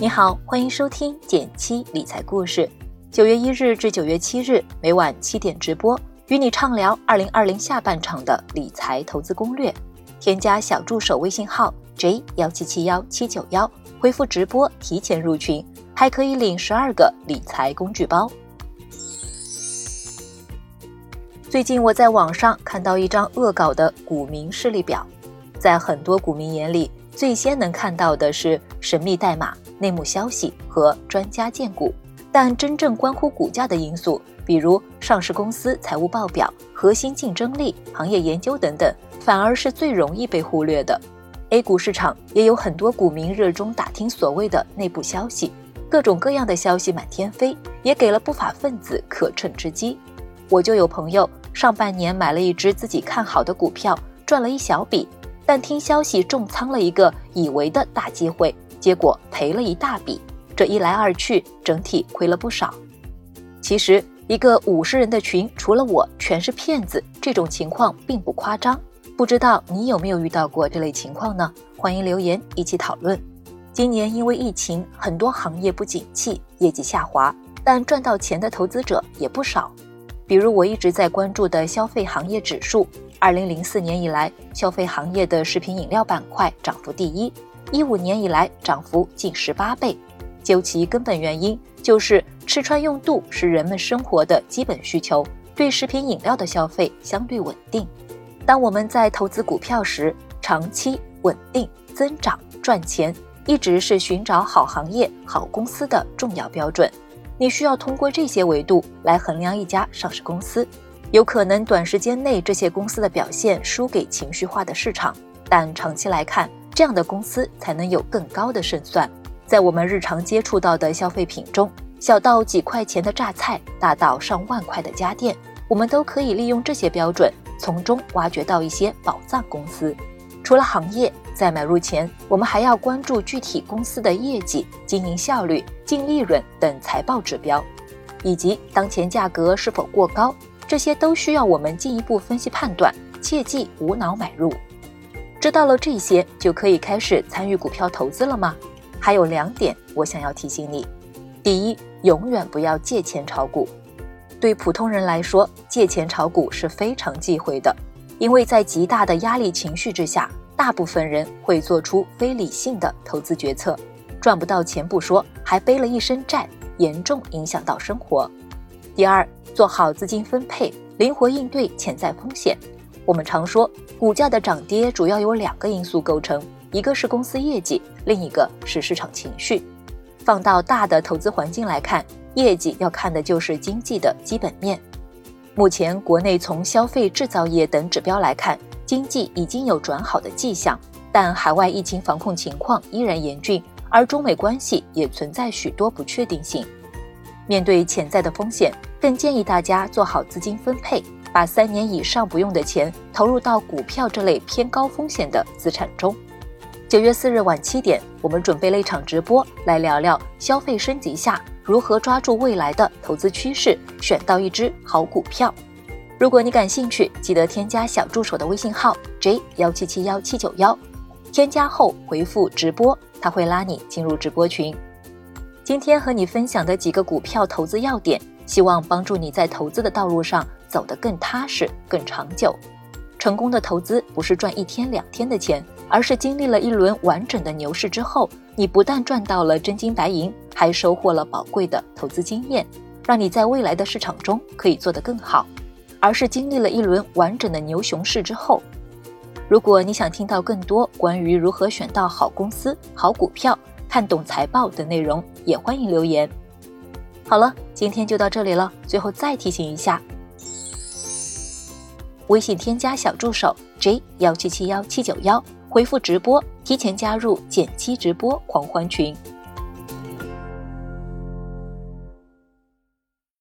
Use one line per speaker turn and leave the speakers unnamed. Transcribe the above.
你好，欢迎收听减七理财故事。九月一日至九月七日，每晚七点直播，与你畅聊二零二零下半场的理财投资攻略。添加小助手微信号 j 幺七七幺七九幺，回复直播提前入群，还可以领十二个理财工具包。最近我在网上看到一张恶搞的股民势力表，在很多股民眼里，最先能看到的是神秘代码。内幕消息和专家荐股，但真正关乎股价的因素，比如上市公司财务报表、核心竞争力、行业研究等等，反而是最容易被忽略的。A 股市场也有很多股民热衷打听所谓的内部消息，各种各样的消息满天飞，也给了不法分子可乘之机。我就有朋友上半年买了一只自己看好的股票，赚了一小笔，但听消息重仓了一个以为的大机会。结果赔了一大笔，这一来二去，整体亏了不少。其实，一个五十人的群，除了我，全是骗子，这种情况并不夸张。不知道你有没有遇到过这类情况呢？欢迎留言一起讨论。今年因为疫情，很多行业不景气，业绩下滑，但赚到钱的投资者也不少。比如我一直在关注的消费行业指数，二零零四年以来，消费行业的食品饮料板块涨幅第一。一五年以来涨幅近十八倍，究其根本原因，就是吃穿用度是人们生活的基本需求，对食品饮料的消费相对稳定。当我们在投资股票时，长期稳定增长赚钱，一直是寻找好行业、好公司的重要标准。你需要通过这些维度来衡量一家上市公司，有可能短时间内这些公司的表现输给情绪化的市场，但长期来看。这样的公司才能有更高的胜算。在我们日常接触到的消费品中，小到几块钱的榨菜，大到上万块的家电，我们都可以利用这些标准，从中挖掘到一些宝藏公司。除了行业，在买入前，我们还要关注具体公司的业绩、经营效率、净利润等财报指标，以及当前价格是否过高，这些都需要我们进一步分析判断，切忌无脑买入。知道了这些，就可以开始参与股票投资了吗？还有两点，我想要提醒你：第一，永远不要借钱炒股。对普通人来说，借钱炒股是非常忌讳的，因为在极大的压力情绪之下，大部分人会做出非理性的投资决策，赚不到钱不说，还背了一身债，严重影响到生活。第二，做好资金分配，灵活应对潜在风险。我们常说，股价的涨跌主要由两个因素构成，一个是公司业绩，另一个是市场情绪。放到大的投资环境来看，业绩要看的就是经济的基本面。目前国内从消费、制造业等指标来看，经济已经有转好的迹象，但海外疫情防控情况依然严峻，而中美关系也存在许多不确定性。面对潜在的风险，更建议大家做好资金分配。把三年以上不用的钱投入到股票这类偏高风险的资产中。九月四日晚七点，我们准备了一场直播，来聊聊消费升级下如何抓住未来的投资趋势，选到一只好股票。如果你感兴趣，记得添加小助手的微信号 j 幺七七幺七九幺，添加后回复直播，他会拉你进入直播群。今天和你分享的几个股票投资要点，希望帮助你在投资的道路上。走得更踏实、更长久。成功的投资不是赚一天两天的钱，而是经历了一轮完整的牛市之后，你不但赚到了真金白银，还收获了宝贵的投资经验，让你在未来的市场中可以做得更好。而是经历了一轮完整的牛熊市之后。如果你想听到更多关于如何选到好公司、好股票、看懂财报等内容，也欢迎留言。好了，今天就到这里了。最后再提醒一下。微信添加小助手 j 幺七七幺七九幺，回复直播，提前加入减七直播狂欢群。